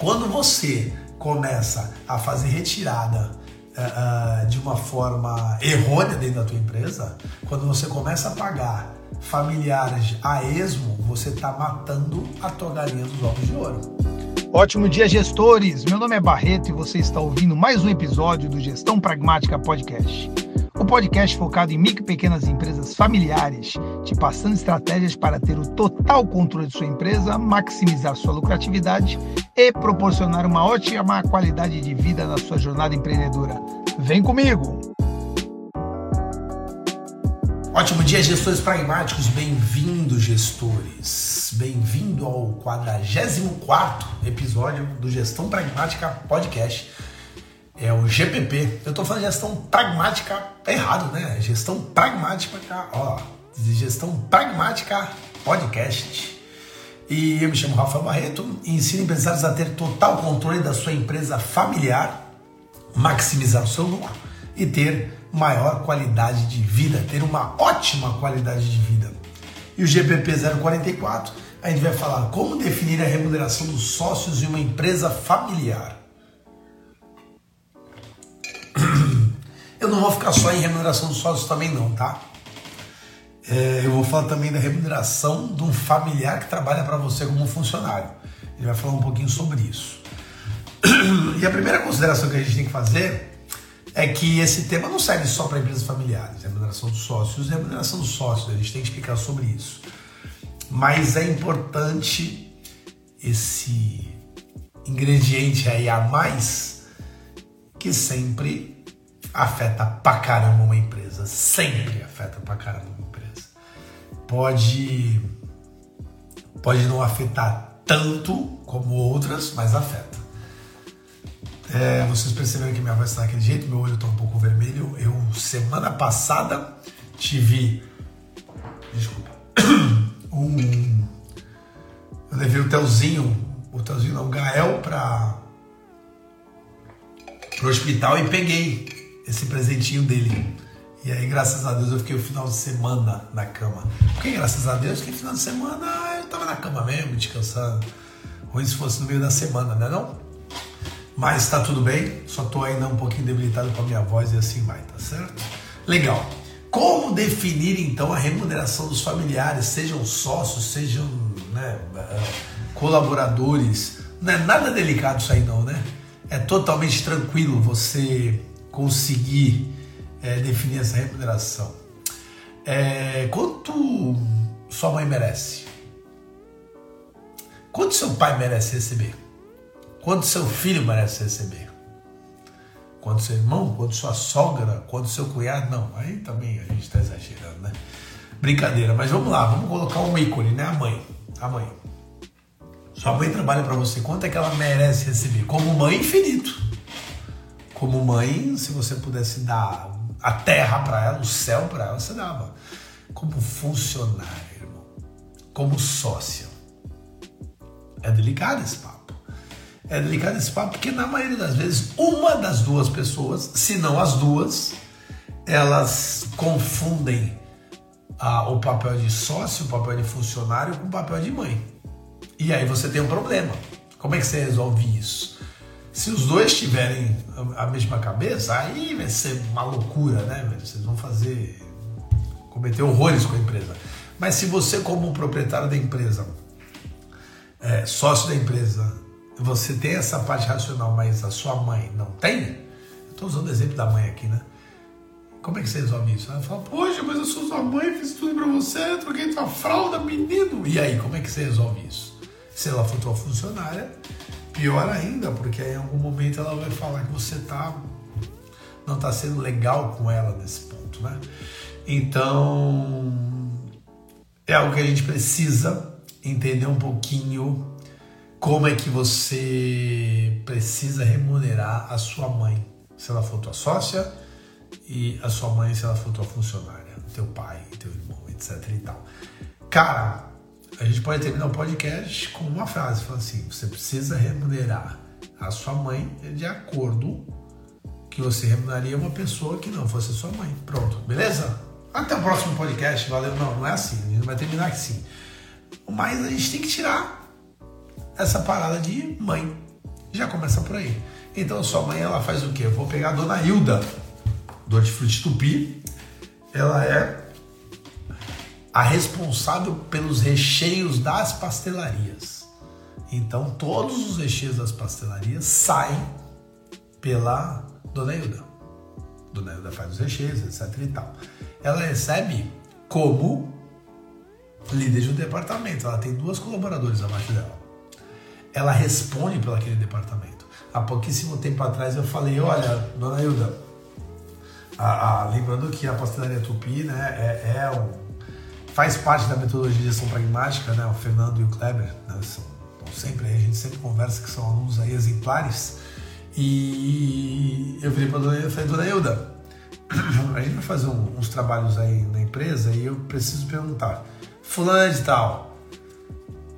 Quando você começa a fazer retirada uh, de uma forma errônea dentro da tua empresa, quando você começa a pagar familiares a esmo, você está matando a tua galinha dos ovos de ouro. Ótimo dia, gestores! Meu nome é Barreto e você está ouvindo mais um episódio do Gestão Pragmática Podcast o podcast focado em micro e pequenas empresas familiares, te passando estratégias para ter o total controle de sua empresa, maximizar sua lucratividade e proporcionar uma ótima qualidade de vida na sua jornada empreendedora. Vem comigo! Ótimo dia, gestores pragmáticos. Bem-vindos, gestores. Bem-vindo ao 44 episódio do Gestão Pragmática Podcast é o GPP. Eu estou falando gestão pragmática errado, né? Gestão pragmática, ó, gestão pragmática podcast. E eu me chamo Rafael Barreto e ensino empresários a ter total controle da sua empresa familiar, maximizar o seu lucro e ter maior qualidade de vida, ter uma ótima qualidade de vida. E o GPP 044, a gente vai falar como definir a remuneração dos sócios em uma empresa familiar. Eu não vou ficar só em remuneração dos sócios também não, tá? É, eu vou falar também da remuneração de um familiar que trabalha para você como funcionário. Ele vai falar um pouquinho sobre isso. E a primeira consideração que a gente tem que fazer é que esse tema não serve só para empresas familiares, remuneração dos sócios, remuneração dos sócios, a gente tem que explicar sobre isso. Mas é importante esse ingrediente aí a mais que sempre afeta pra caramba uma empresa. Sempre afeta pra caramba uma empresa. Pode, pode não afetar tanto como outras, mas afeta. É, vocês perceberam que minha voz está daquele jeito, meu olho está um pouco vermelho. Eu, semana passada, tive. Desculpa. Um. Eu levei o Telzinho, o Telzinho não, o Gael, para o hospital e peguei esse presentinho dele. E aí, graças a Deus, eu fiquei o final de semana na cama. Porque, graças a Deus, que final de semana eu tava na cama mesmo, descansando. Ruim se fosse no meio da semana, né não? Mas tá tudo bem, só tô ainda um pouquinho debilitado com a minha voz e assim vai, tá certo? Legal. Como definir então a remuneração dos familiares, sejam sócios, sejam né, colaboradores? Não é nada delicado isso aí não, né? É totalmente tranquilo você conseguir é, definir essa remuneração. É, quanto sua mãe merece? Quanto seu pai merece receber? Quanto seu filho merece receber? Quanto seu irmão? Quanto sua sogra? Quanto seu cunhado? Não, aí também a gente está exagerando, né? Brincadeira, mas vamos lá, vamos colocar um ícone, né? A mãe. A mãe. Sua mãe trabalha para você, quanto é que ela merece receber? Como mãe, infinito como mãe, se você pudesse dar a terra para ela, o céu para ela, você dava. Como funcionário, irmão, como sócia. É delicado esse papo. É delicado esse papo porque, na maioria das vezes, uma das duas pessoas, se não as duas, elas confundem ah, o papel de sócio, o papel de funcionário com o papel de mãe. E aí você tem um problema. Como é que você resolve isso? Se os dois tiverem a mesma cabeça, aí vai ser uma loucura, né? Vocês vão fazer. cometer horrores com a empresa. Mas se você, como proprietário da empresa, é, sócio da empresa, você tem essa parte racional, mas a sua mãe não tem, estou usando o exemplo da mãe aqui, né? Como é que você resolve isso? Ela fala, poxa, mas eu sou sua mãe, fiz tudo pra você, troquei tua fralda, menino. E aí, como é que você resolve isso? Se ela for tua funcionária, Pior ainda, porque em algum momento ela vai falar que você tá não está sendo legal com ela nesse ponto, né? Então é algo que a gente precisa entender um pouquinho como é que você precisa remunerar a sua mãe, se ela for tua sócia, e a sua mãe se ela for tua funcionária, teu pai, teu irmão, etc e tal. Cara, a gente pode terminar o podcast com uma frase, falando assim, você precisa remunerar a sua mãe de acordo que você remuneraria uma pessoa que não fosse sua mãe. Pronto, beleza? Até o próximo podcast, valeu. Não, não é assim, a gente vai terminar assim. Mas a gente tem que tirar essa parada de mãe. Já começa por aí. Então sua mãe ela faz o quê? Eu vou pegar a dona Hilda do Hortifruti Tupi. Ela é a responsável pelos recheios das pastelarias. Então todos os recheios das pastelarias saem pela Dona Hilda. Dona Hilda faz os recheios, etc e tal. Ela recebe como líder de um departamento. Ela tem duas colaboradores abaixo dela. Ela responde pelo aquele departamento. Há pouquíssimo tempo atrás eu falei, olha, Dona Hilda, a, a, lembrando que a pastelaria Tupi né, é, é um, faz parte da metodologia de gestão pragmática, né, o Fernando e o Kleber, né, são, sempre, a gente sempre conversa que são alunos aí exemplares, e eu virei para dona e falei, Dona Hilda, a gente vai fazer um, uns trabalhos aí na empresa e eu preciso perguntar, fulana de tal,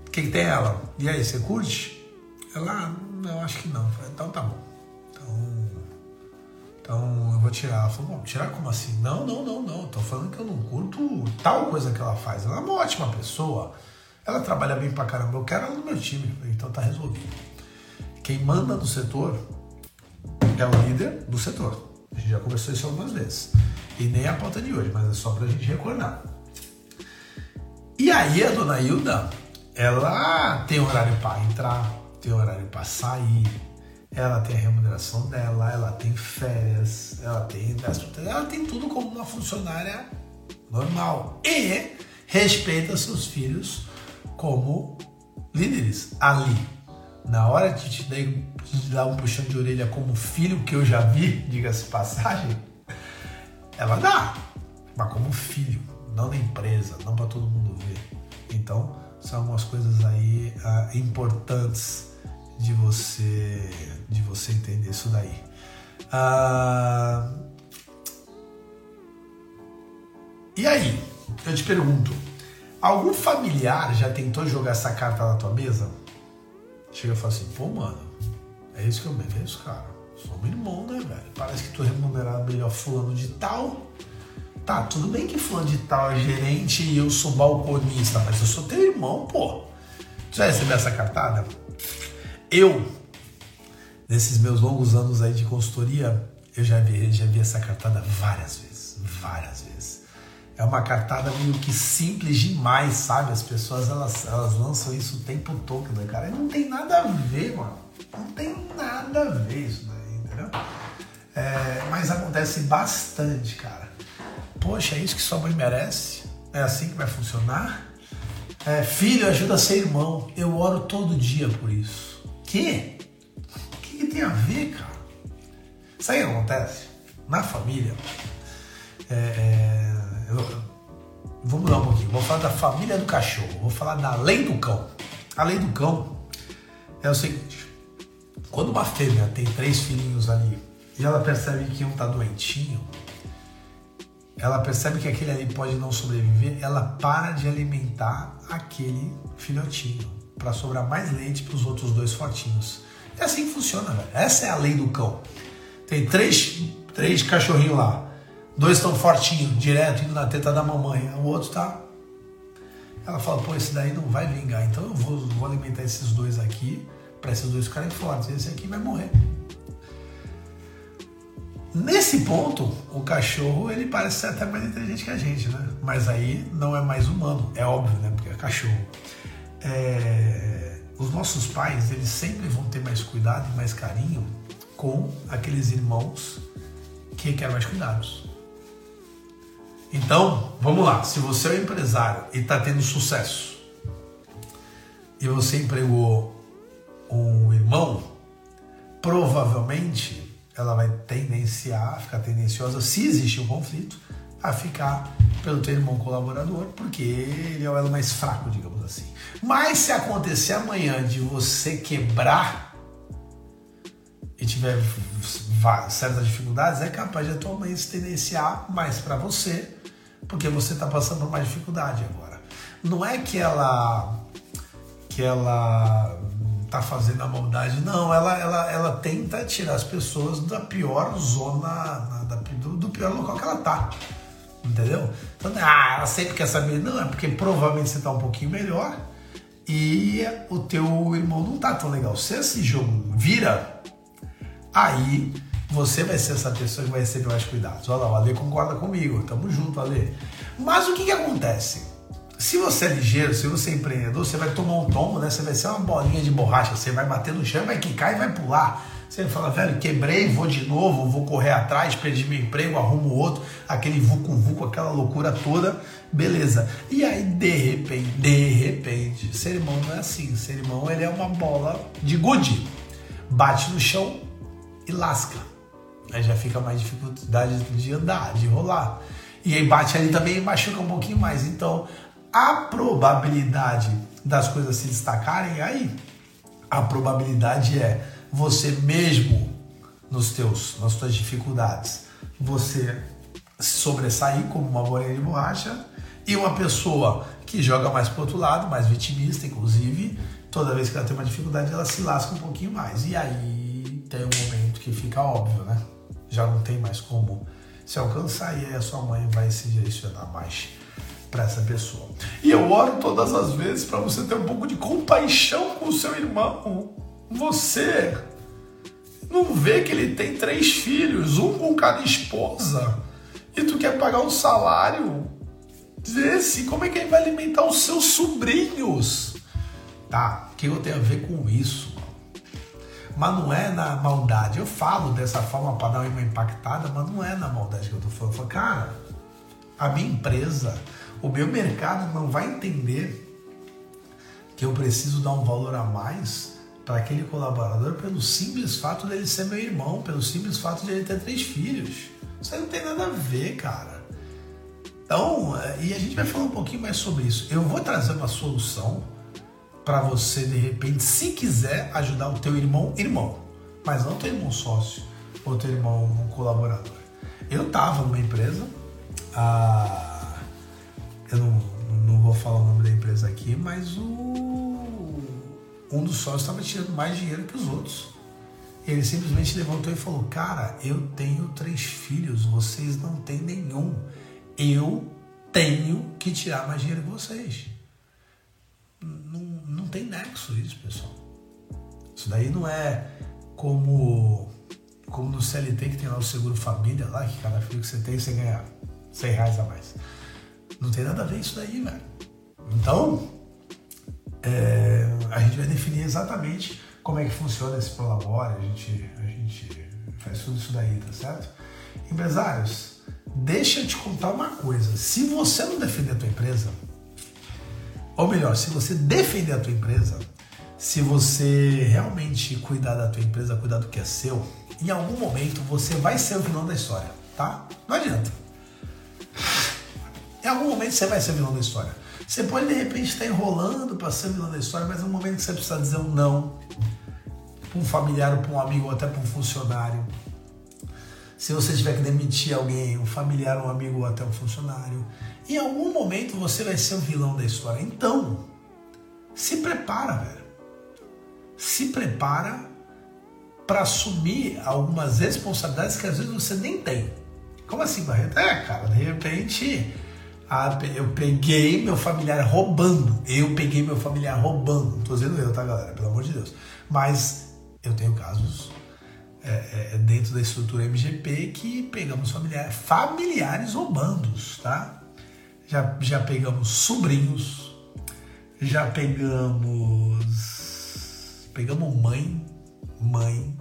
o que, que tem ela? E aí, você curte? Ela, ah, não, acho que não. Eu falei, então tá bom. Então eu vou tirar. Ela falou, tirar como assim? Não, não, não, não. Tô falando que eu não curto tal coisa que ela faz. Ela é uma ótima pessoa. Ela trabalha bem pra caramba. Eu quero ela no meu time. Então tá resolvido. Quem manda no setor é o líder do setor. A gente já conversou isso algumas vezes. E nem a pauta de hoje, mas é só pra gente recordar. E aí a dona Hilda, ela tem horário para entrar, tem horário para sair, ela tem a remuneração dela, ela tem férias, ela tem ela tem tudo como uma funcionária normal e respeita seus filhos como líderes ali. Na hora de te dar um puxão de orelha como filho que eu já vi, diga-se passagem, ela dá, mas como filho, não na empresa, não para todo mundo ver. Então, são algumas coisas aí uh, importantes de você de você entender isso daí. Ah, e aí, eu te pergunto, algum familiar já tentou jogar essa carta na tua mesa? Chega e fala assim, pô, mano, é isso que eu mereço, cara. Sou meu irmão, né, velho? Parece que tu remunerar melhor fulano de tal. Tá, tudo bem que fulano de tal é gerente e eu sou balconista, mas eu sou teu irmão, pô. Tu já recebeu essa cartada? Eu, nesses meus longos anos aí de consultoria, eu já vi, já vi essa cartada várias vezes, várias vezes. É uma cartada meio que simples demais, sabe? As pessoas elas, elas lançam isso o tempo todo, né, cara? E não tem nada a ver, mano. Não tem nada a ver isso daí, entendeu? É, mas acontece bastante, cara. Poxa, é isso que sua mãe merece? É assim que vai funcionar? É, filho, ajuda a ser irmão. Eu oro todo dia por isso. Que? que tem a ver, cara? Sabe o que acontece? Na família, é, é, eu, vou mudar um pouquinho. Vou falar da família do cachorro. Vou falar da lei do cão. A lei do cão é o seguinte: quando uma fêmea tem três filhinhos ali e ela percebe que um tá doentinho, ela percebe que aquele ali pode não sobreviver, ela para de alimentar aquele filhotinho para sobrar mais leite para os outros dois fortinhos. É assim que funciona, velho. Essa é a lei do cão. Tem três, três cachorrinhos lá. Dois estão fortinhos, direto, indo na teta da mamãe. O outro tá. Ela fala, pô, esse daí não vai vingar. Então eu vou, vou alimentar esses dois aqui, para esses dois ficarem fortes. Esse aqui vai morrer. Nesse ponto, o cachorro ele parece ser até mais inteligente que a gente, né? Mas aí não é mais humano, é óbvio, né? Porque é cachorro. É os nossos pais, eles sempre vão ter mais cuidado e mais carinho com aqueles irmãos que querem mais cuidados. Então, vamos lá. Se você é um empresário e está tendo sucesso e você empregou um irmão, provavelmente ela vai tendenciar, ficar tendenciosa, se existe um conflito, a ficar pelo teu irmão colaborador, porque ele é o elo mais fraco, digamos assim. Mas se acontecer amanhã de você quebrar e tiver certas dificuldades, é capaz de a tua mãe se tendenciar mais para você, porque você está passando por mais dificuldade agora. Não é que ela que ela tá fazendo a maldade, não, ela, ela, ela tenta tirar as pessoas da pior zona, da, do, do pior local que ela tá. Entendeu? Então, ah, ela sempre quer saber. Não, é porque provavelmente você está um pouquinho melhor e o teu irmão não tá tão legal. Se esse jogo vira, aí você vai ser essa pessoa que vai receber mais cuidados. Olha lá, o Ale concorda comigo, tamo junto, Ale. Mas o que que acontece? Se você é ligeiro, se você é empreendedor, você vai tomar um tombo, né? Você vai ser uma bolinha de borracha, você vai bater no chão, vai quicar e vai pular. Você fala, velho, quebrei, vou de novo, vou correr atrás, perdi meu emprego, arrumo outro, aquele vucu-vucu, aquela loucura toda, beleza. E aí, de repente, de repente, ser irmão não é assim. Ser irmão, ele é uma bola de gude. Bate no chão e lasca. Aí já fica mais dificuldade de andar, de rolar. E aí bate ali também e machuca um pouquinho mais. Então, a probabilidade das coisas se destacarem aí, a probabilidade é você mesmo nos teus, nas tuas dificuldades, você sobressair como uma bolinha de borracha e uma pessoa que joga mais para outro lado, mais vitimista, inclusive, toda vez que ela tem uma dificuldade, ela se lasca um pouquinho mais. E aí tem um momento que fica óbvio, né? Já não tem mais como se alcançar e aí a sua mãe vai se direcionar mais para essa pessoa. E eu oro todas as vezes para você ter um pouco de compaixão com o seu irmão. Você não vê que ele tem três filhos, um com cada esposa, e tu quer pagar um salário desse? Como é que ele vai alimentar os seus sobrinhos? Tá, o que eu tenho a ver com isso? Mas não é na maldade. Eu falo dessa forma para dar uma impactada, mas não é na maldade que eu tô falando. Eu falo, cara, a minha empresa o meu mercado não vai entender que eu preciso dar um valor a mais para aquele colaborador pelo simples fato dele ser meu irmão, pelo simples fato de ele ter três filhos. Isso aí não tem nada a ver, cara. Então, eh, e a gente vai falar um pouquinho mais sobre isso. Eu vou trazer uma solução para você, de repente, se quiser ajudar o teu irmão, irmão, mas não teu irmão sócio ou teu irmão colaborador. Eu estava numa empresa, a eu não, não vou falar o nome da empresa aqui, mas o, um dos sócios estava tirando mais dinheiro que os outros. Ele simplesmente levantou e falou: Cara, eu tenho três filhos, vocês não têm nenhum. Eu tenho que tirar mais dinheiro que vocês. Não, não tem nexo isso, pessoal. Isso daí não é como, como no CLT que tem lá o seguro família, lá que cada filho que você tem você ganha 100 reais a mais. Não tem nada a ver isso daí, velho. Então, é, a gente vai definir exatamente como é que funciona esse prolabore, a gente, a gente faz tudo isso daí, tá certo? Empresários, deixa eu te contar uma coisa. Se você não defender a tua empresa, ou melhor, se você defender a tua empresa, se você realmente cuidar da tua empresa, cuidar do que é seu, em algum momento você vai ser o vilão da história, tá? Não adianta. Em algum momento você vai ser vilão da história. Você pode de repente estar enrolando para ser vilão da história, mas no momento que você precisa dizer um não para um familiar, ou para um amigo, ou até para um funcionário. Se você tiver que demitir alguém, um familiar, um amigo ou até um funcionário, em algum momento você vai ser o vilão da história. Então, se prepara, velho. Se prepara para assumir algumas responsabilidades que às vezes você nem tem. Como assim, Barreto? É, cara, de repente eu peguei meu familiar roubando. Eu peguei meu familiar roubando. Não tô dizendo eu, tá, galera? Pelo amor de Deus. Mas eu tenho casos é, é, dentro da estrutura MGP que pegamos familiar, familiares roubando, tá? Já, já pegamos sobrinhos, já pegamos. Pegamos mãe, mãe.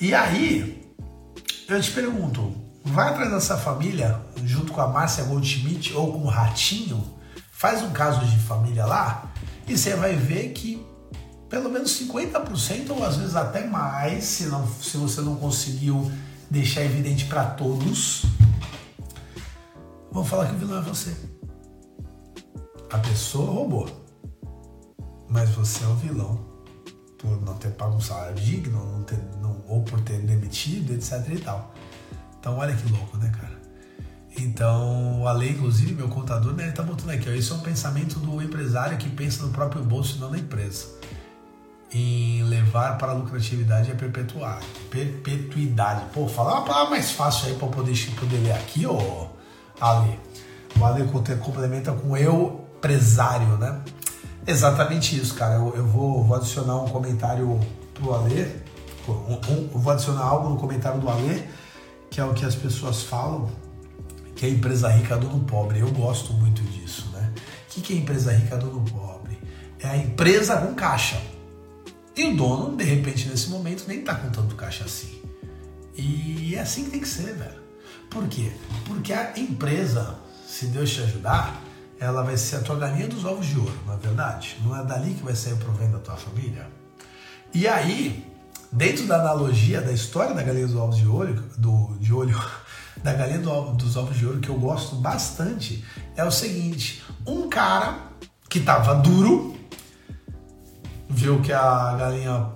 E aí, eu te pergunto, Vai atrás dessa família, junto com a Márcia Goldschmidt ou com o Ratinho, faz um caso de família lá e você vai ver que pelo menos 50% ou às vezes até mais, se, não, se você não conseguiu deixar evidente para todos, vão falar que o vilão é você. A pessoa roubou, mas você é o vilão por não ter pago um salário digno, não ter, não, ou por ter demitido, etc e tal. Então olha que louco, né, cara? Então, a lei, inclusive, meu contador, né, ele tá botando aqui, ó, isso é um pensamento do empresário que pensa no próprio bolso e não na empresa. Em levar para a lucratividade a perpetuar. Perpetuidade. Pô, falar uma palavra mais fácil aí para poder, poder ler aqui, ô Ale. O Ale complementa com eu, empresário, né? Exatamente isso, cara. Eu, eu vou, vou, adicionar um comentário pro Alê. Um, um, vou adicionar algo no comentário do Alê, que é o que as pessoas falam, que é empresa rica dono pobre. Eu gosto muito disso, né? O que, que é empresa rica dono pobre? É a empresa com caixa. E o dono, de repente, nesse momento, nem tá com tanto caixa assim. E é assim que tem que ser, velho. Por quê? Porque a empresa, se Deus te ajudar, ela vai ser a tua galinha dos ovos de ouro, não é verdade? Não é dali que vai sair o provento da tua família? E aí, dentro da analogia da história da galinha dos ovos de ouro, do, de olho, da galinha do, dos ovos de ouro, que eu gosto bastante, é o seguinte: um cara que tava duro, viu que a galinha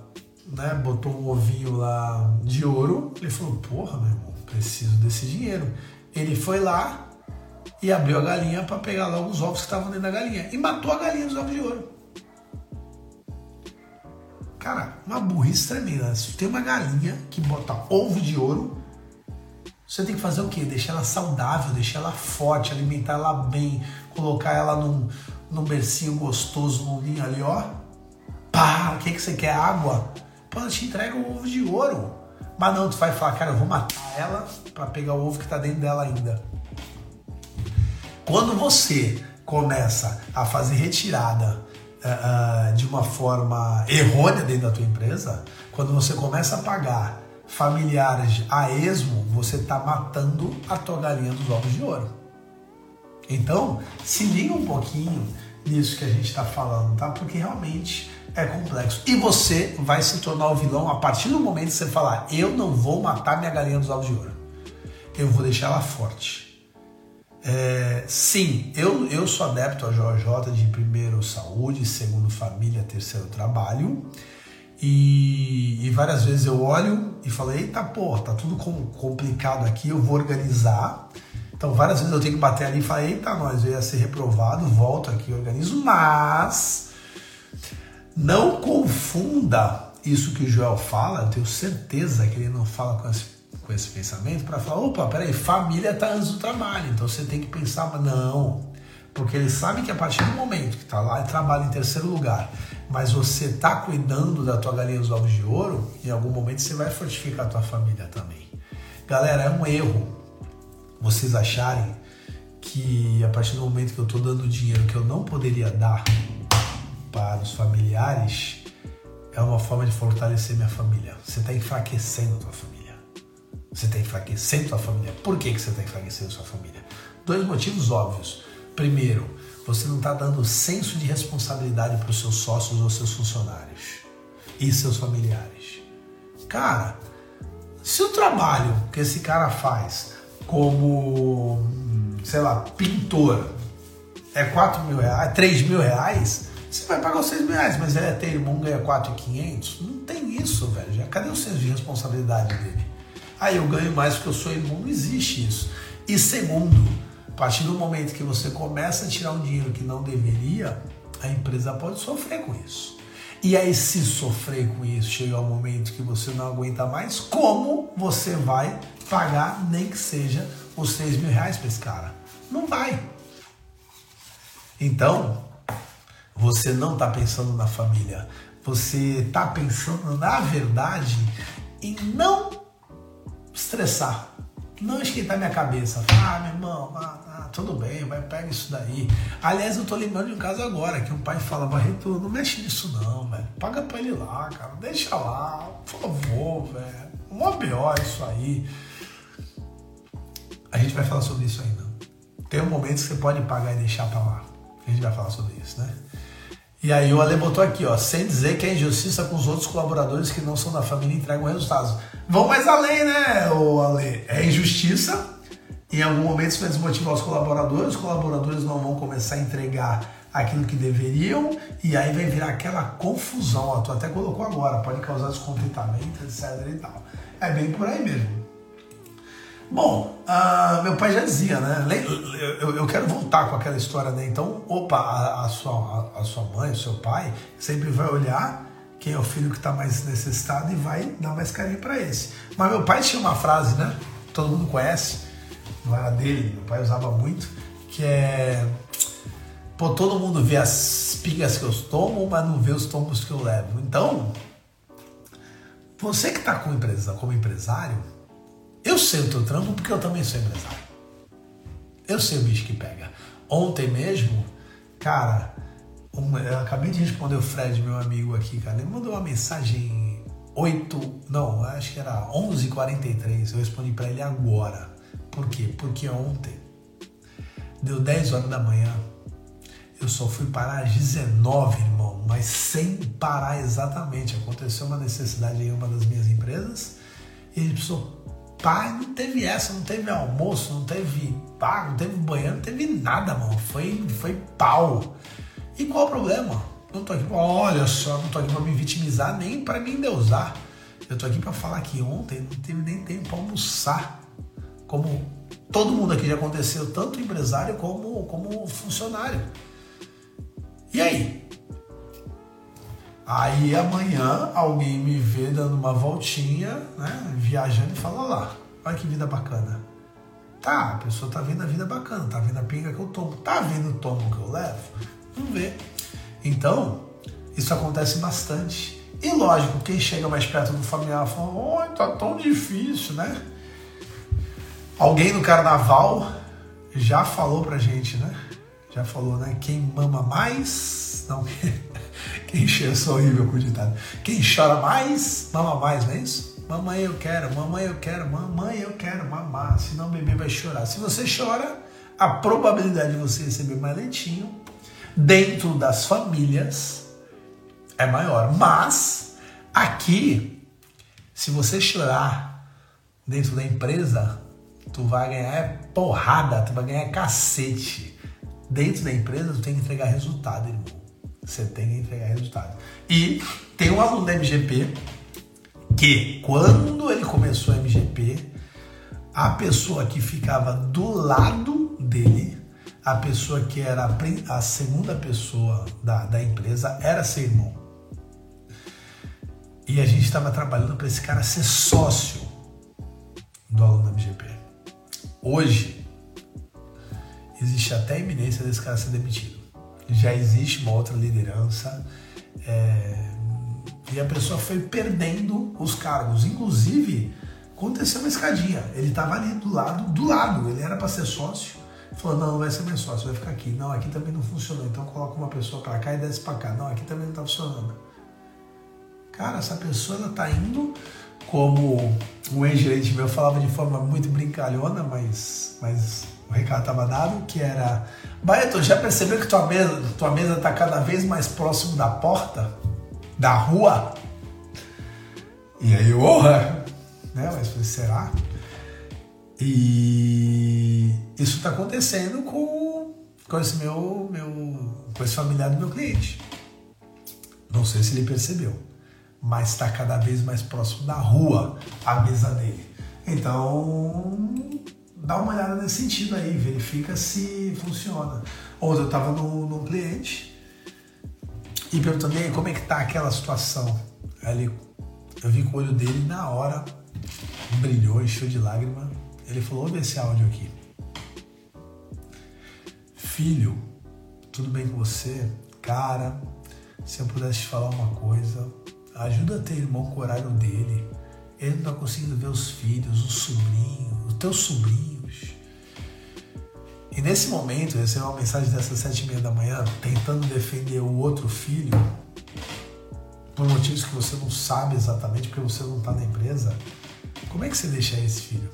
né, botou um ovinho lá de ouro, ele falou: Porra, meu irmão, preciso desse dinheiro. Ele foi lá, e abriu a galinha para pegar logo os ovos que estavam dentro da galinha e matou a galinha dos ovos de ouro. Cara, uma burrice tremenda. Se tem uma galinha que bota ovo de ouro, você tem que fazer o quê? Deixar ela saudável, deixar ela forte, alimentar ela bem, colocar ela num, num bercinho gostoso, num ninho ali, ó. Pá, o que, que você quer? Água? Pô, ela te entrega o ovo de ouro. Mas não, tu vai falar, cara, eu vou matar ela para pegar o ovo que tá dentro dela ainda. Quando você começa a fazer retirada uh, de uma forma errônea dentro da tua empresa, quando você começa a pagar familiares a esmo, você está matando a tua galinha dos ovos de ouro. Então, se liga um pouquinho nisso que a gente está falando, tá? Porque realmente é complexo. E você vai se tornar o vilão a partir do momento que você falar: eu não vou matar minha galinha dos ovos de ouro. Eu vou deixar ela forte. É, sim, eu, eu sou adepto a JJ de primeiro saúde, segundo família, terceiro trabalho. E, e, várias vezes eu olho e falo, eita porra, tá tudo com, complicado aqui, eu vou organizar. Então várias vezes eu tenho que bater ali e falar, eita nós, eu ia ser reprovado, volto aqui, organizo, mas não confunda isso que o Joel fala, eu tenho certeza que ele não fala com esse com esse pensamento para falar, opa, peraí, família está antes do trabalho, então você tem que pensar, mas não, porque ele sabe que a partir do momento que está lá e trabalha em terceiro lugar, mas você está cuidando da tua galinha dos ovos de ouro, em algum momento você vai fortificar a tua família também. Galera, é um erro vocês acharem que a partir do momento que eu estou dando dinheiro que eu não poderia dar para os familiares, é uma forma de fortalecer minha família. Você está enfraquecendo a tua família. Você está enfraquecendo sua família. Por que, que você está enfraquecendo sua família? Dois motivos óbvios. Primeiro, você não está dando senso de responsabilidade para os seus sócios ou seus funcionários e seus familiares. Cara, se o trabalho que esse cara faz como, sei lá, pintor é 4 mil reais, 3 mil reais, você vai pagar os 6 mil reais, mas ele é ter irmão ganha 4,500? Não tem isso, velho. Cadê o senso de responsabilidade dele? Aí eu ganho mais porque eu sou irmão. Não existe isso. E segundo, a partir do momento que você começa a tirar um dinheiro que não deveria, a empresa pode sofrer com isso. E aí, se sofrer com isso, chega um momento que você não aguenta mais, como você vai pagar nem que seja os 6 mil reais para esse cara? Não vai. Então, você não está pensando na família, você está pensando, na verdade, em não estressar. Não esquentar minha cabeça. Ah, meu irmão, ah, ah, tudo bem, vai, pega isso daí. Aliás, eu tô lembrando de um caso agora, que um pai fala, Barreto, não mexe nisso não, velho. Paga pra ele lá, cara. Deixa lá, por favor, velho. Mó B.O. isso aí. A gente vai falar sobre isso ainda. Tem um momento que você pode pagar e deixar pra lá. A gente vai falar sobre isso, né? E aí o Ale botou aqui, ó, sem dizer que a injustiça com os outros colaboradores que não são da família entregam resultados. Vão mais além, né, o Ale? É injustiça. Em algum momento isso vai desmotivar os colaboradores, os colaboradores não vão começar a entregar aquilo que deveriam, e aí vai virar aquela confusão. Ó, tu até colocou agora, pode causar descontentamento, etc e tal. É bem por aí mesmo. Bom, uh, meu pai já dizia, né? Eu, eu, quero voltar com aquela história, né? Então, opa, a, a, sua, a, a sua mãe, o seu pai, sempre vai olhar quem é o filho que está mais necessitado e vai dar mais carinho para esse. Mas meu pai tinha uma frase, né? Todo mundo conhece, não era dele, meu pai usava muito, que é Pô, todo mundo vê as pingas que eu tomo, mas não vê os tombos que eu levo. Então, você que está como, empresa, como empresário, eu sei o teu trampo porque eu também sou empresário. Eu sei o bicho que pega. Ontem mesmo, cara, um, eu acabei de responder o Fred, meu amigo aqui, cara. Ele mandou uma mensagem 8, não, acho que era 11h43. Eu respondi para ele agora. Por quê? Porque ontem, deu 10 horas da manhã, eu só fui parar às 19, irmão, mas sem parar exatamente. Aconteceu uma necessidade em uma das minhas empresas e ele precisou. Pai, não teve essa, não teve almoço, não teve pá, não teve banheiro, não teve nada, mano. Foi, foi pau. E qual o problema? Não tô aqui olha só, não tô aqui pra me vitimizar nem para me endeusar. Eu tô aqui para falar que ontem não teve nem tempo pra almoçar. Como todo mundo aqui já aconteceu, tanto empresário como, como funcionário. E aí? Aí amanhã alguém me vê dando uma voltinha, né? Viajando e fala lá, olha que vida bacana. Tá, a pessoa tá vendo a vida bacana, tá vendo a pinga que eu tomo, tá vendo o tomo que eu levo? Não vê. Então, isso acontece bastante. E lógico, quem chega mais perto do familiar fala, oi, tá tão difícil, né? Alguém no carnaval já falou pra gente, né? já falou, né? Quem mama mais, não, quem chora, sou horrível com ditado. Quem chora mais, mama mais, não é isso? Mamãe eu quero, mamãe eu quero, mamãe eu quero mamar, senão o bebê vai chorar. Se você chora, a probabilidade de você receber mais leitinho dentro das famílias é maior. Mas aqui, se você chorar dentro da empresa, tu vai ganhar porrada, tu vai ganhar cacete dentro da empresa, tu tem que entregar resultado, irmão. Você tem que entregar resultado. E tem um aluno da MGP que, quando ele começou a MGP, a pessoa que ficava do lado dele, a pessoa que era a segunda pessoa da, da empresa, era seu irmão. E a gente estava trabalhando para esse cara ser sócio do aluno da MGP. Hoje, existe até a iminência desse cara ser demitido. Já existe uma outra liderança é, e a pessoa foi perdendo os cargos. Inclusive, aconteceu uma escadinha. Ele estava ali do lado, do lado. Ele era para ser sócio. Falou, não, não vai ser mais sócio, vai ficar aqui. Não, aqui também não funcionou. Então coloca uma pessoa para cá e desce para cá. Não, aqui também não está funcionando. Cara, essa pessoa ela tá indo como um ex-gerente meu falava de forma muito brincalhona, mas, mas o recado estava dado, que era Baeto, já percebeu que tua mesa tua mesa está cada vez mais próximo da porta, da rua? E aí, honra! Né? Mas será? E isso está acontecendo com, com esse meu, meu com esse familiar do meu cliente. Não sei se ele percebeu, mas está cada vez mais próximo da rua a mesa dele. Então, dá uma olhada nesse sentido aí, verifica se funciona. Ontem eu estava num, cliente e perguntando, aí, como é que tá aquela situação? Aí ele, eu vi com o olho dele na hora, brilhou, encheu de lágrima. Ele falou, ouve esse áudio aqui. Filho, tudo bem com você? Cara, se eu pudesse te falar uma coisa, ajuda a ter irmão com o horário dele. Ele não está conseguindo ver os filhos, os sobrinhos, os teus sobrinhos. E nesse momento, eu recebi uma mensagem dessas sete e meia da manhã, tentando defender o outro filho, por motivos que você não sabe exatamente, porque você não está na empresa. Como é que você deixa esse filho?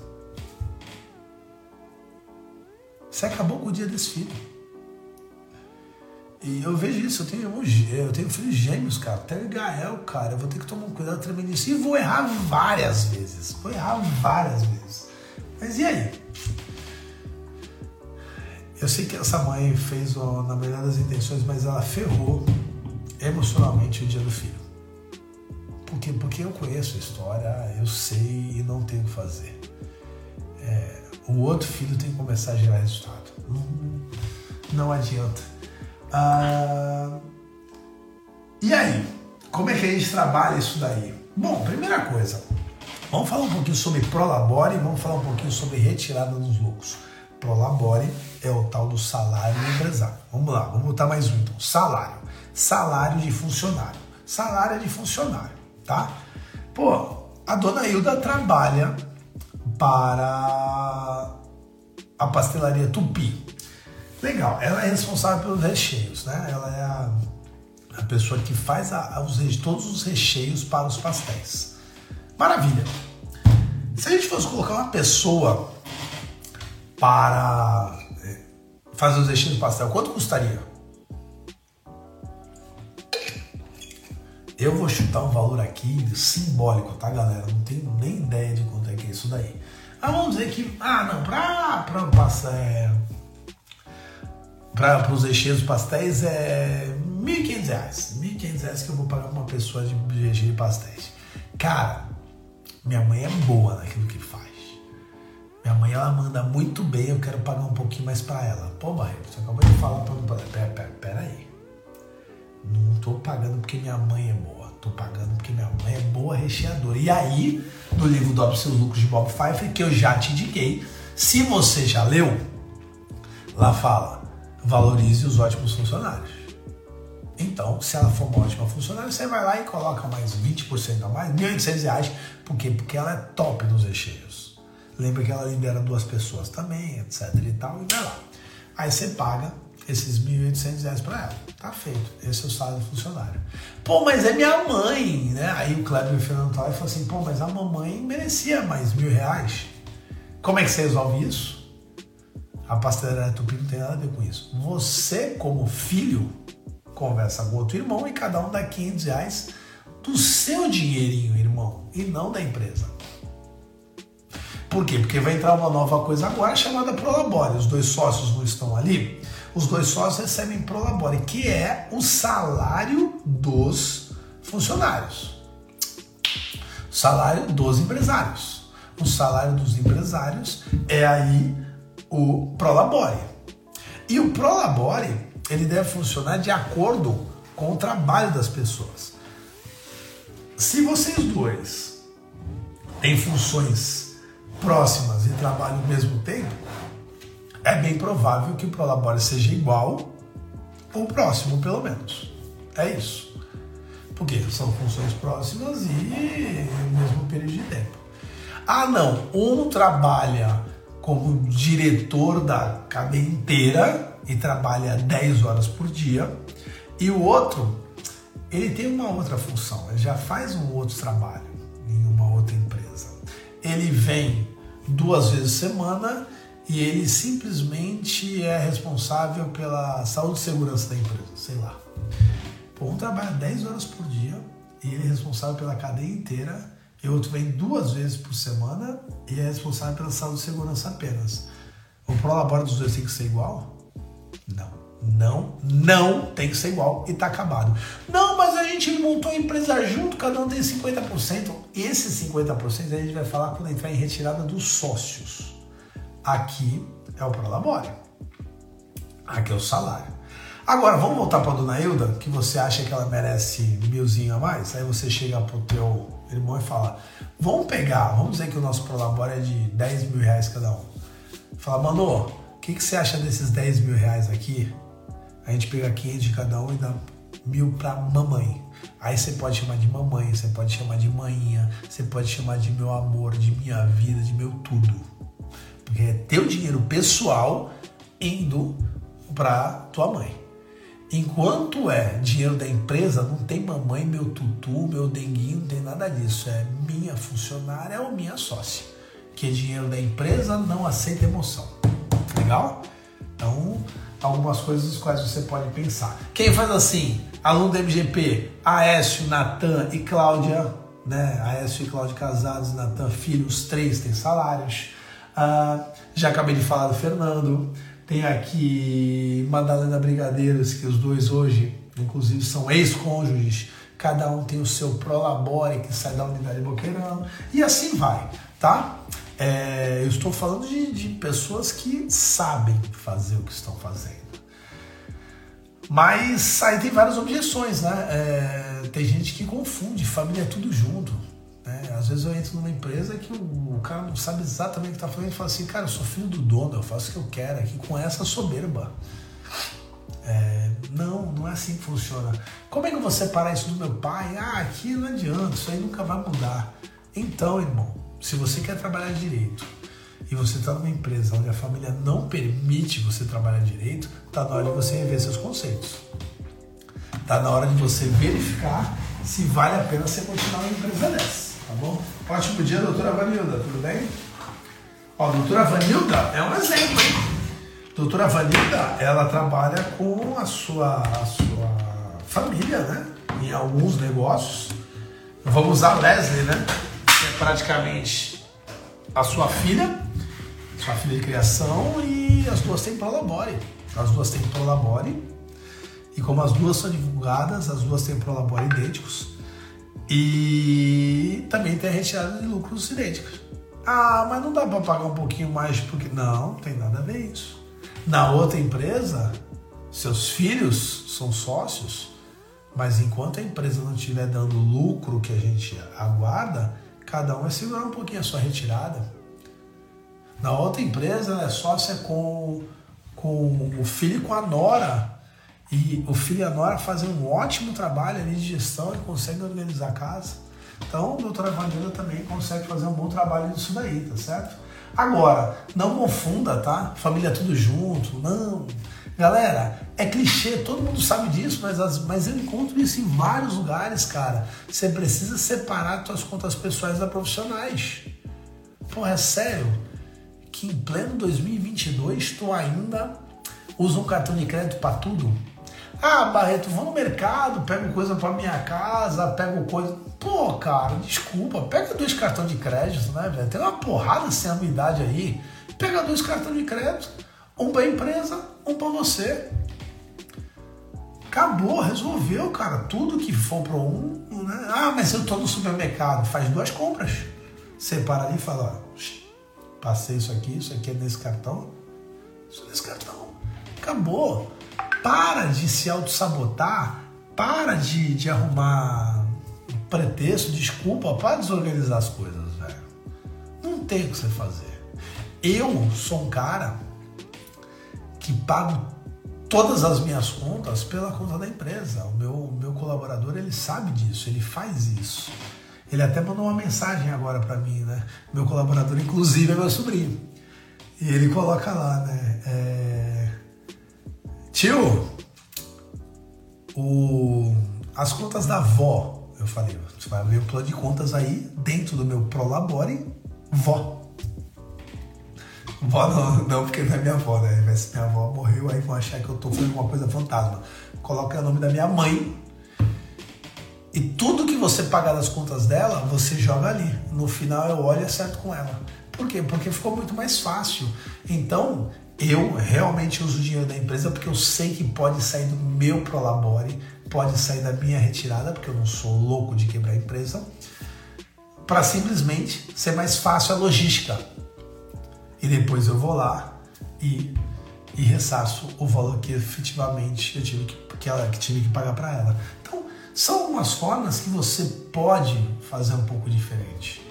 Você acabou com o dia desse filho. E eu vejo isso, eu tenho eu tenho filhos gêmeos, cara. Até Gael, cara, eu vou ter que tomar um cuidado tremendo E vou errar várias vezes. Vou errar várias vezes. Mas e aí? Eu sei que essa mãe fez na melhor das intenções, mas ela ferrou emocionalmente o dia do filho. Por quê? Porque eu conheço a história, eu sei e não tenho o que fazer. É, o outro filho tem que começar a gerar resultado. Não, não adianta. Ah, e aí, como é que a gente trabalha isso daí? Bom, primeira coisa, vamos falar um pouquinho sobre Prolabore e vamos falar um pouquinho sobre retirada dos lucros. Prolabore é o tal do salário do empresário. Vamos lá, vamos botar mais um então. Salário. Salário de funcionário. Salário de funcionário, tá? Pô, a dona Hilda trabalha para a pastelaria Tupi. Legal, ela é responsável pelos recheios, né? Ela é a, a pessoa que faz a, os, todos os recheios para os pastéis. Maravilha. Se a gente fosse colocar uma pessoa para é, fazer os recheios do pastel, quanto custaria? Eu vou chutar um valor aqui simbólico, tá, galera? Não tenho nem ideia de quanto é que é isso daí. Ah, vamos dizer que, ah, não, para para passar, é, para os recheios pastéis é R$ 1.500. R$ 1.500 que eu vou pagar para uma pessoa de recheio de pastéis. Cara, minha mãe é boa naquilo que faz. Minha mãe ela manda muito bem, eu quero pagar um pouquinho mais para ela. Pô, Barreto, você acabou de falar para. Pera, pera, pera aí. Não tô pagando porque minha mãe é boa. Tô pagando porque minha mãe é boa recheadora. E aí, no livro Dobre Seus Lucros de Bob Pfeiffer, que eu já te indiquei, se você já leu, lá fala, valorize os ótimos funcionários. Então, se ela for uma ótima funcionária, você vai lá e coloca mais 20% a mais, R$ 1.800. Por quê? Porque ela é top nos recheios. Lembra que ela lidera duas pessoas também, etc e tal, e vai lá. Aí você paga esses 1.800 reais para ela. Tá feito. Esse é o salário do funcionário. Pô, mas é minha mãe, né? Aí o Kleber Fernando falou assim, pô, mas a mamãe merecia mais mil reais. Como é que você resolve isso? A pastelaria Tupi não tem nada a ver com isso. Você, como filho, conversa com outro irmão e cada um dá 500 reais do seu dinheirinho, irmão, e não da empresa. Por quê? Porque vai entrar uma nova coisa agora chamada Prolabore. Os dois sócios não estão ali os dois sócios recebem prolabore, que é o salário dos funcionários. O salário dos empresários. O salário dos empresários é aí o prolabore. E o prolabore, ele deve funcionar de acordo com o trabalho das pessoas. Se vocês dois têm funções próximas e trabalham ao mesmo tempo, é bem provável que o Prolabore seja igual ou próximo, pelo menos. É isso. Porque são funções próximas e o mesmo período de tempo. Ah, não, um trabalha como diretor da cadeia inteira e trabalha 10 horas por dia, e o outro, ele tem uma outra função, ele já faz um outro trabalho em uma outra empresa. Ele vem duas vezes semana e ele simplesmente é responsável pela saúde e segurança da empresa, sei lá. Pô, um trabalha 10 horas por dia e ele é responsável pela cadeia inteira, e outro vem duas vezes por semana e é responsável pela saúde e segurança apenas. O prolabore dos dois tem que ser igual? Não. Não, não tem que ser igual e tá acabado. Não, mas a gente montou a empresa junto, cada um tem 50%. Esse 50% a gente vai falar quando entrar em retirada dos sócios. Aqui é o prolabore. Aqui é o salário. Agora, vamos voltar para dona Hilda, que você acha que ela merece milzinho a mais? Aí você chega pro teu irmão e fala, vamos pegar, vamos dizer que o nosso prolabore é de 10 mil reais cada um. Fala, mano, o que, que você acha desses 10 mil reais aqui? A gente pega 500 de cada um e dá mil para mamãe. Aí você pode chamar de mamãe, você pode chamar de manhinha, você pode chamar de meu amor, de minha vida, de meu tudo. Porque é teu dinheiro pessoal indo para tua mãe. Enquanto é dinheiro da empresa, não tem mamãe, meu tutu, meu denguinho, não tem nada disso. É minha funcionária ou minha sócia. Que é dinheiro da empresa não aceita emoção. Legal? Então, algumas coisas das quais você pode pensar. Quem faz assim? Aluno da MGP, Aécio, Natan e Cláudia, né? Aécio e Cláudia casados, Natan filho, os três têm salários. Ah, já acabei de falar do Fernando. Tem aqui Madalena Brigadeiros, que os dois hoje, inclusive, são ex-cônjuges. Cada um tem o seu prolabore que sai da unidade Boqueirão. E assim vai, tá? É, eu estou falando de, de pessoas que sabem fazer o que estão fazendo. Mas aí tem várias objeções, né? É, tem gente que confunde, família é tudo junto. Né? Às vezes eu entro numa empresa que o, o cara não sabe exatamente o que está fazendo e fala assim, cara, eu sou filho do dono, eu faço o que eu quero aqui com essa soberba. É, não, não é assim que funciona. Como é que eu vou separar isso do meu pai? Ah, aqui não adianta, isso aí nunca vai mudar. Então, irmão, se você quer trabalhar direito e você está numa empresa onde a família não permite você trabalhar direito, está na hora de você rever seus conceitos. Está na hora de você verificar se vale a pena você continuar uma empresa dessa, tá bom? Ótimo dia, doutora Vanilda, tudo bem? Ó, doutora Vanilda é um exemplo, hein? Doutora Vanilda, ela trabalha com a sua, a sua família, né? Em alguns negócios. Vamos usar a Leslie, né? Que é praticamente a sua filha, sua filha de criação, e as duas têm Prolabore. As duas têm Prolabore. E como as duas são divulgadas, as duas têm Prolabore idênticos. E também tem a retirada de lucros idênticos. Ah, mas não dá para pagar um pouquinho mais porque. Não, não tem nada a ver isso. Na outra empresa, seus filhos são sócios, mas enquanto a empresa não estiver dando lucro que a gente aguarda, cada um vai segurar um pouquinho a sua retirada. Na outra empresa, ela é sócia com, com o filho e com a nora. E o filho e a nora fazem um ótimo trabalho ali de gestão e conseguem organizar a casa. Então, a doutora Vandila também consegue fazer um bom trabalho nisso daí, tá certo? Agora, não confunda, tá? Família tudo junto, não. Galera, é clichê, todo mundo sabe disso, mas, as, mas eu encontro isso em vários lugares, cara. Você precisa separar suas contas pessoais da profissionais. Pô, é sério que em pleno 2022 tu ainda usa um cartão de crédito para tudo? Ah, Barreto, vou no mercado, pego coisa para minha casa, pego coisa. Pô, cara, desculpa, pega dois cartões de crédito, né, velho? Tem uma porrada sem anuidade aí. Pega dois cartões de crédito, um para empresa, um para você. Acabou, resolveu, cara. Tudo que for para um, né? Ah, mas eu tô no supermercado, faz duas compras. Separa ali e fala, passei isso aqui, isso aqui é nesse cartão, isso é nesse cartão. Acabou para de se auto-sabotar, para de, de arrumar pretexto, desculpa para desorganizar as coisas, velho. Não tem o que você fazer. Eu sou um cara que pago todas as minhas contas pela conta da empresa. O meu, meu colaborador, ele sabe disso, ele faz isso. Ele até mandou uma mensagem agora para mim, né? Meu colaborador, inclusive, é meu sobrinho. E ele coloca lá, né? É Tio, o, as contas da avó, eu falei, você vai ver o plano de contas aí dentro do meu Prolabore, vó. Vó não, não, porque não é minha avó, né? Se minha avó morreu, aí vão achar que eu tô fazendo alguma coisa fantasma. Coloca o nome da minha mãe. E tudo que você pagar das contas dela, você joga ali. No final eu olho e acerto com ela. Por quê? Porque ficou muito mais fácil. Então, eu realmente uso o dinheiro da empresa porque eu sei que pode sair do meu Prolabore, pode sair da minha retirada, porque eu não sou louco de quebrar a empresa, para simplesmente ser mais fácil a logística. E depois eu vou lá e, e ressarço o valor que efetivamente eu tive que, que, ela, que tive que pagar para ela. Então, são algumas formas que você pode fazer um pouco diferente.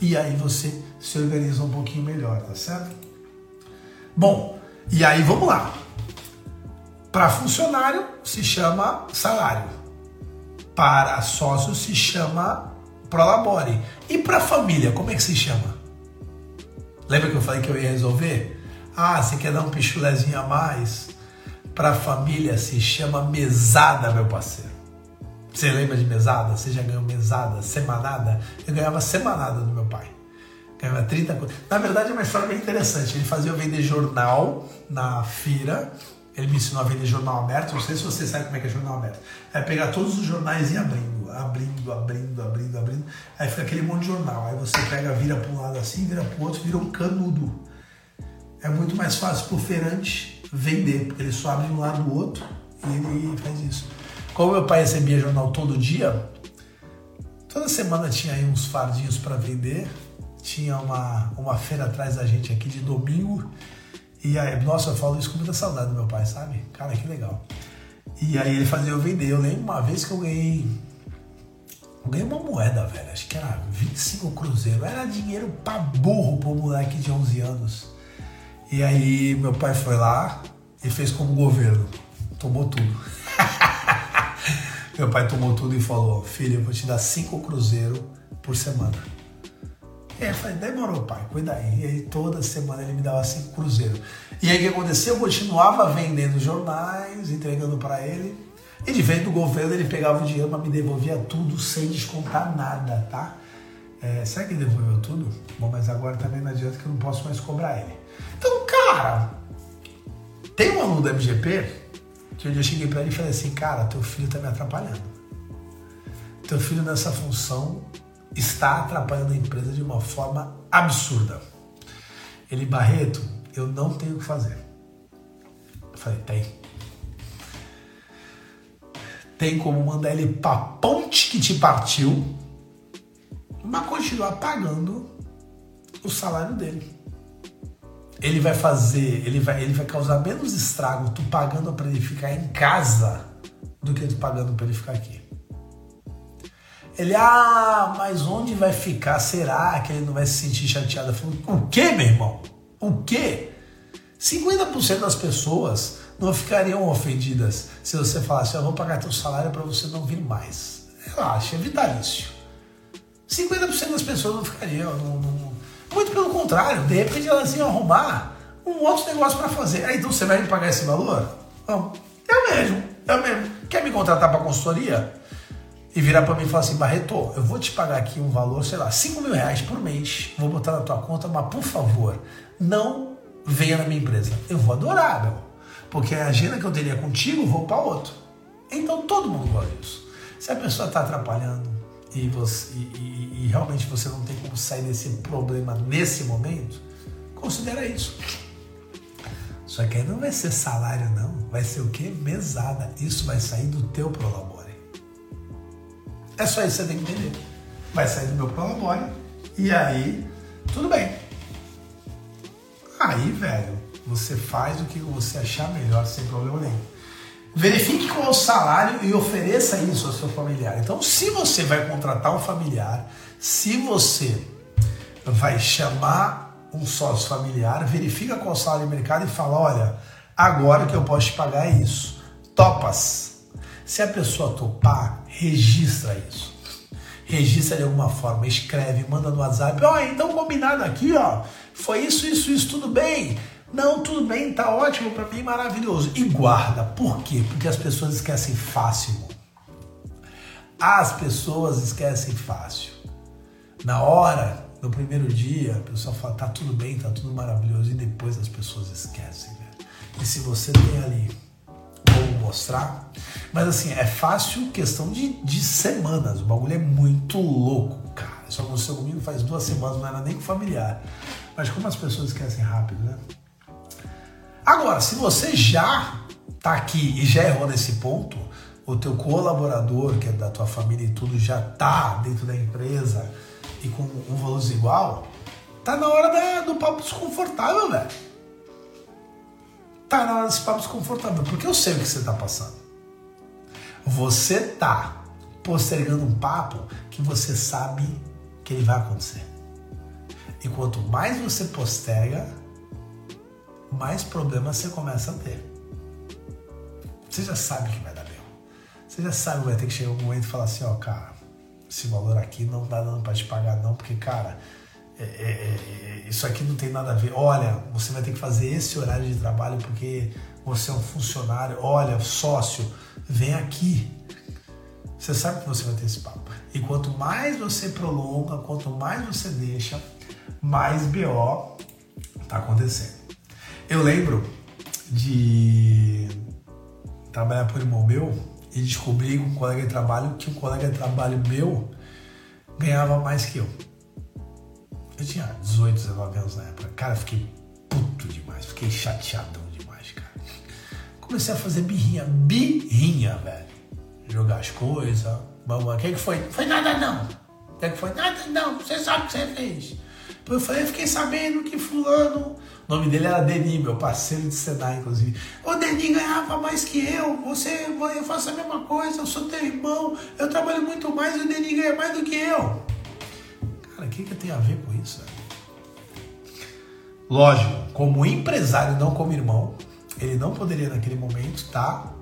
E aí você se organiza um pouquinho melhor, tá certo? Bom, e aí vamos lá. Para funcionário se chama salário. Para sócio se chama prolabore. E para família, como é que se chama? Lembra que eu falei que eu ia resolver? Ah, você quer dar um pichulezinho a mais? Para família se chama mesada, meu parceiro. Você lembra de mesada? Você já ganhou mesada, semanada? Eu ganhava semanada do meu pai ganhava 30 coisas. Na verdade, é uma história bem interessante. Ele fazia eu vender jornal na feira. Ele me ensinou a vender jornal aberto. Não sei se você sabe como é que é jornal aberto. É pegar todos os jornais e abrindo, abrindo, abrindo, abrindo, abrindo. Aí fica aquele monte de jornal. Aí você pega, vira para um lado assim, vira para o outro, vira um canudo. É muito mais fácil para o feirante vender, porque ele só abre um lado do outro e ele faz isso. Como meu pai recebia jornal todo dia, toda semana tinha aí uns fardinhos para vender tinha uma, uma feira atrás da gente aqui de domingo. E aí, nossa, eu falo isso com muita saudade do meu pai, sabe? Cara, que legal. E aí ele fazia eu vender. Eu lembro uma vez que eu ganhei Eu ganhei uma moeda, velho. Acho que era 25 cruzeiro. Era dinheiro pra burro pro moleque de 11 anos. E aí meu pai foi lá e fez como governo. Tomou tudo. meu pai tomou tudo e falou: Filho, eu vou te dar 5 cruzeiros por semana. Eu falei: Demorou, pai, cuida aí. E aí toda semana ele me dava 5 cruzeiros. E aí o que aconteceu? Eu continuava vendendo jornais, entregando para ele. E de vez do governo ele pegava o dinheiro, mas me devolvia tudo sem descontar nada, tá? É, será que ele devolveu tudo? Bom, mas agora também não adianta que eu não posso mais cobrar ele. Então, cara, tem um aluno da MGP que eu cheguei para ele e falei assim, cara, teu filho tá me atrapalhando. Teu filho nessa função está atrapalhando a empresa de uma forma absurda. Ele, Barreto, eu não tenho o que fazer. Eu falei, tem tem como mandar ele pra ponte que te partiu, mas continuar pagando o salário dele. Ele vai fazer, ele vai, ele vai causar menos estrago tu pagando para ele ficar em casa do que tu pagando para ele ficar aqui. Ele, ah, mas onde vai ficar? Será que ele não vai se sentir chateado? Eu o que, meu irmão? O que? 50% das pessoas não ficariam ofendidas se você falasse, eu vou pagar teu salário para você não vir mais. Relaxa, é vitalício. 50% das pessoas não ficariam. Não, não, muito pelo contrário, de repente elas iam arrumar um outro negócio para fazer. Aí então você vai me pagar esse valor? Não, eu mesmo, eu mesmo. Quer me contratar para consultoria? E virar para mim e falar assim, Barreto, eu vou te pagar aqui um valor, sei lá, 5 mil reais por mês, vou botar na tua conta, mas por favor, não venha na minha empresa. Eu vou adorar, meu. Porque a agenda que eu teria contigo, vou para outro. Então todo mundo gosta disso. Se a pessoa está atrapalhando e, você, e, e, e, realmente você não tem como sair desse problema nesse momento, considera isso. Só que aí não vai ser salário, não. Vai ser o quê? Mesada. Isso vai sair do teu Prolabore. É só isso que você tem que entender. Vai sair do meu Prolabore e aí, tudo bem. Aí, velho, você faz o que você achar melhor sem problema nenhum. Verifique qual é o salário e ofereça isso ao seu familiar. Então, se você vai contratar um familiar, se você vai chamar um sócio familiar, verifica qual é o salário do mercado e fala: olha, agora que eu posso te pagar é isso. Topas. Se a pessoa topar, registra isso. Registra de alguma forma, escreve, manda no WhatsApp. Ó, oh, então combinado aqui, ó. Foi isso, isso, isso, tudo bem. Não, tudo bem, tá ótimo para mim, maravilhoso. E guarda. Por quê? Porque as pessoas esquecem fácil. As pessoas esquecem fácil. Na hora, no primeiro dia, a pessoa fala, tá tudo bem, tá tudo maravilhoso. E depois as pessoas esquecem? E se você tem ali como mostrar. Mas assim, é fácil questão de, de semanas. O bagulho é muito louco, cara. Isso aconteceu comigo faz duas semanas, não era nem familiar. Mas como as pessoas esquecem rápido, né? Agora, se você já está aqui e já errou nesse ponto, o teu colaborador, que é da tua família e tudo, já está dentro da empresa e com um valor igual, tá na hora da, do papo desconfortável, velho. Tá na hora desse papo desconfortável, porque eu sei o que você está passando. Você tá postergando um papo que você sabe que ele vai acontecer. E quanto mais você posterga, mais problemas você começa a ter. Você já sabe que vai dar bem. Você já sabe que vai ter que chegar um momento e falar assim, ó, cara, esse valor aqui não tá dando para te pagar não, porque, cara, é, é, é, isso aqui não tem nada a ver. Olha, você vai ter que fazer esse horário de trabalho porque você é um funcionário. Olha, sócio, vem aqui. Você sabe que você vai ter esse papo. E quanto mais você prolonga, quanto mais você deixa, mais BO tá acontecendo. Eu lembro de trabalhar por irmão meu e descobri com um colega de trabalho que um colega de trabalho meu ganhava mais que eu. Eu tinha 18, 19 anos na época. Cara, fiquei puto demais, fiquei chateadão demais, cara. Comecei a fazer birrinha, birrinha, velho. Jogar as coisas, mamãe, o que, que foi? Foi nada não. O que, que foi? Nada não, você sabe o que você fez. Eu falei, eu fiquei sabendo que fulano, o nome dele era Denis, meu parceiro de Senai, inclusive. O Denis ganhava mais que eu, você, eu faço a mesma coisa, eu sou teu irmão, eu trabalho muito mais e o Denis ganha mais do que eu. Que, que tem a ver com isso? Lógico, como empresário, não como irmão, ele não poderia naquele momento estar tá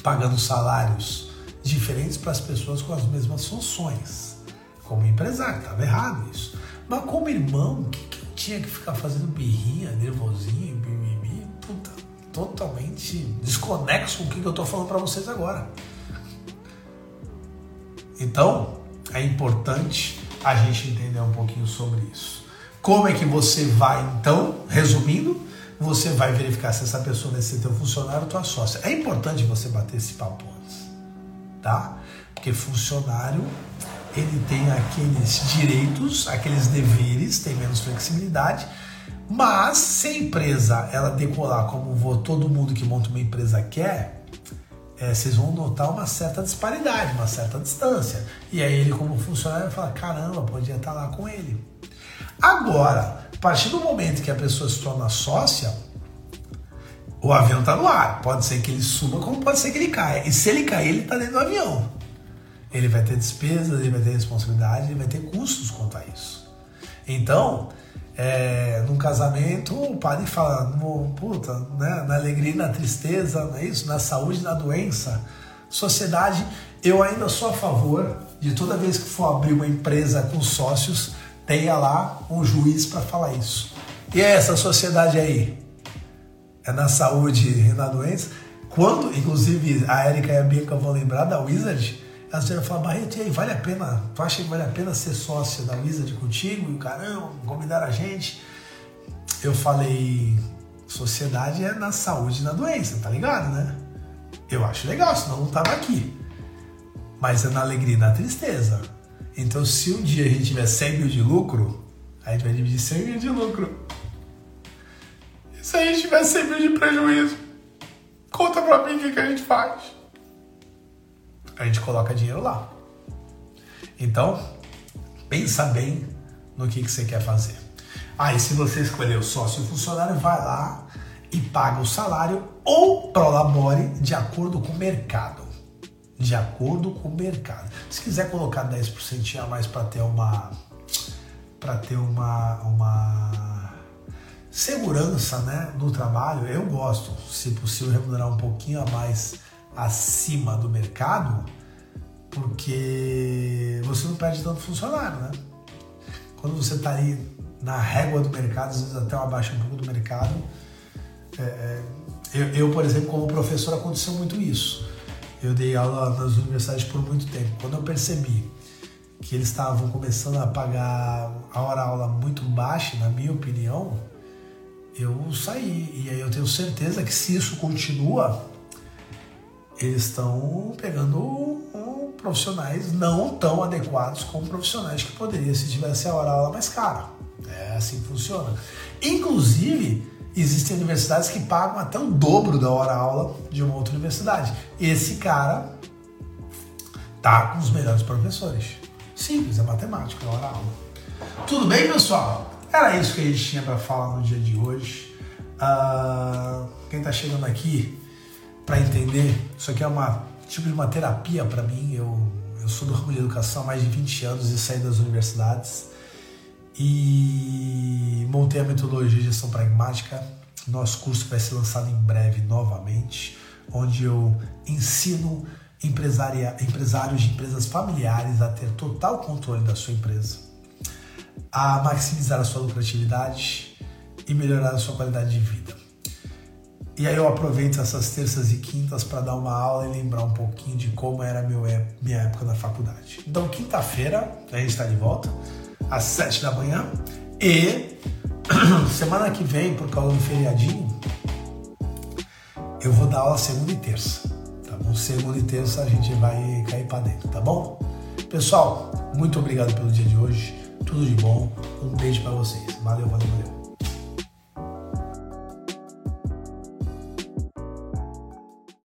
pagando salários diferentes para as pessoas com as mesmas funções. Como empresário, estava errado isso. Mas como irmão, o que, que eu tinha que ficar fazendo birrinha, nervosinho, mimimi? Puta, totalmente desconexo com o que, que eu estou falando para vocês agora. Então, é importante a gente entender um pouquinho sobre isso. Como é que você vai, então, resumindo, você vai verificar se essa pessoa vai ser teu funcionário ou tua sócia. É importante você bater esse papo antes, tá? Porque funcionário, ele tem aqueles direitos, aqueles deveres, tem menos flexibilidade, mas se a empresa ela decolar como todo mundo que monta uma empresa quer, é, vocês vão notar uma certa disparidade, uma certa distância. E aí ele, como funcionário, fala: caramba, podia estar lá com ele. Agora, a partir do momento que a pessoa se torna sócia, o avião está no ar. Pode ser que ele suba, como pode ser que ele caia. E se ele cair, ele está dentro do avião. Ele vai ter despesas, ele vai ter responsabilidade, ele vai ter custos quanto a isso. Então, é, num casamento, o padre fala, puta, né, na alegria e na tristeza, não é isso? Na saúde e na doença. Sociedade, eu ainda sou a favor de toda vez que for abrir uma empresa com sócios, tenha lá um juiz para falar isso. E é essa sociedade aí? É na saúde e na doença? Quando, inclusive, a Erika e a Bianca vão lembrar da Wizard, elas vão falar, Barreto, e aí, vale a pena? Tu acha que vale a pena ser sócia da Wizard contigo? E o caramba, convidar a gente? Eu falei, sociedade é na saúde e na doença, tá ligado, né? Eu acho legal, senão não tava aqui. Mas é na alegria e na tristeza. Então, se um dia a gente tiver 100 mil de lucro, a gente vai dividir 100 mil de lucro. E se a gente tiver 100 mil de prejuízo, conta pra mim o que, que a gente faz. A gente coloca dinheiro lá. Então, pensa bem no que, que você quer fazer. Aí, se você escolher o sócio funcionário, vai lá e paga o salário ou prolabore de acordo com o mercado de acordo com o mercado. Se quiser colocar 10% a mais para ter uma para ter uma, uma segurança né, no trabalho, eu gosto, se possível, remunerar um pouquinho a mais acima do mercado, porque você não perde tanto funcionário, né? Quando você está ali na régua do mercado, às vezes até abaixa um pouco do mercado. É, é, eu, eu, por exemplo, como professor, aconteceu muito isso eu dei aula nas universidades por muito tempo. Quando eu percebi que eles estavam começando a pagar a hora-aula muito baixa, na minha opinião, eu saí. E aí eu tenho certeza que se isso continua, eles estão pegando profissionais não tão adequados como profissionais que poderiam se tivesse a hora-aula mais cara. É assim que funciona. Inclusive, existem universidades que pagam até o dobro da hora-aula de uma outra universidade. Esse cara tá com os melhores professores. Simples, é matemática, é hora-aula. Tudo bem, pessoal? Era isso que a gente tinha para falar no dia de hoje. Uh, quem está chegando aqui para entender, isso aqui é uma tipo de uma terapia para mim. Eu, eu sou do ramo de educação há mais de 20 anos e saí das universidades e montei a metodologia de gestão pragmática. Nosso curso vai ser lançado em breve novamente, onde eu ensino empresários de empresas familiares a ter total controle da sua empresa, a maximizar a sua lucratividade e melhorar a sua qualidade de vida. E aí eu aproveito essas terças e quintas para dar uma aula e lembrar um pouquinho de como era meu, minha época na faculdade. Então, quinta-feira, a gente está de volta às 7 da manhã. E semana que vem, por causa do feriadinho, eu vou dar aula segunda e terça. Tá bom? Segunda e terça a gente vai cair para dentro, tá bom? Pessoal, muito obrigado pelo dia de hoje. Tudo de bom. Um beijo para vocês. Valeu, valeu.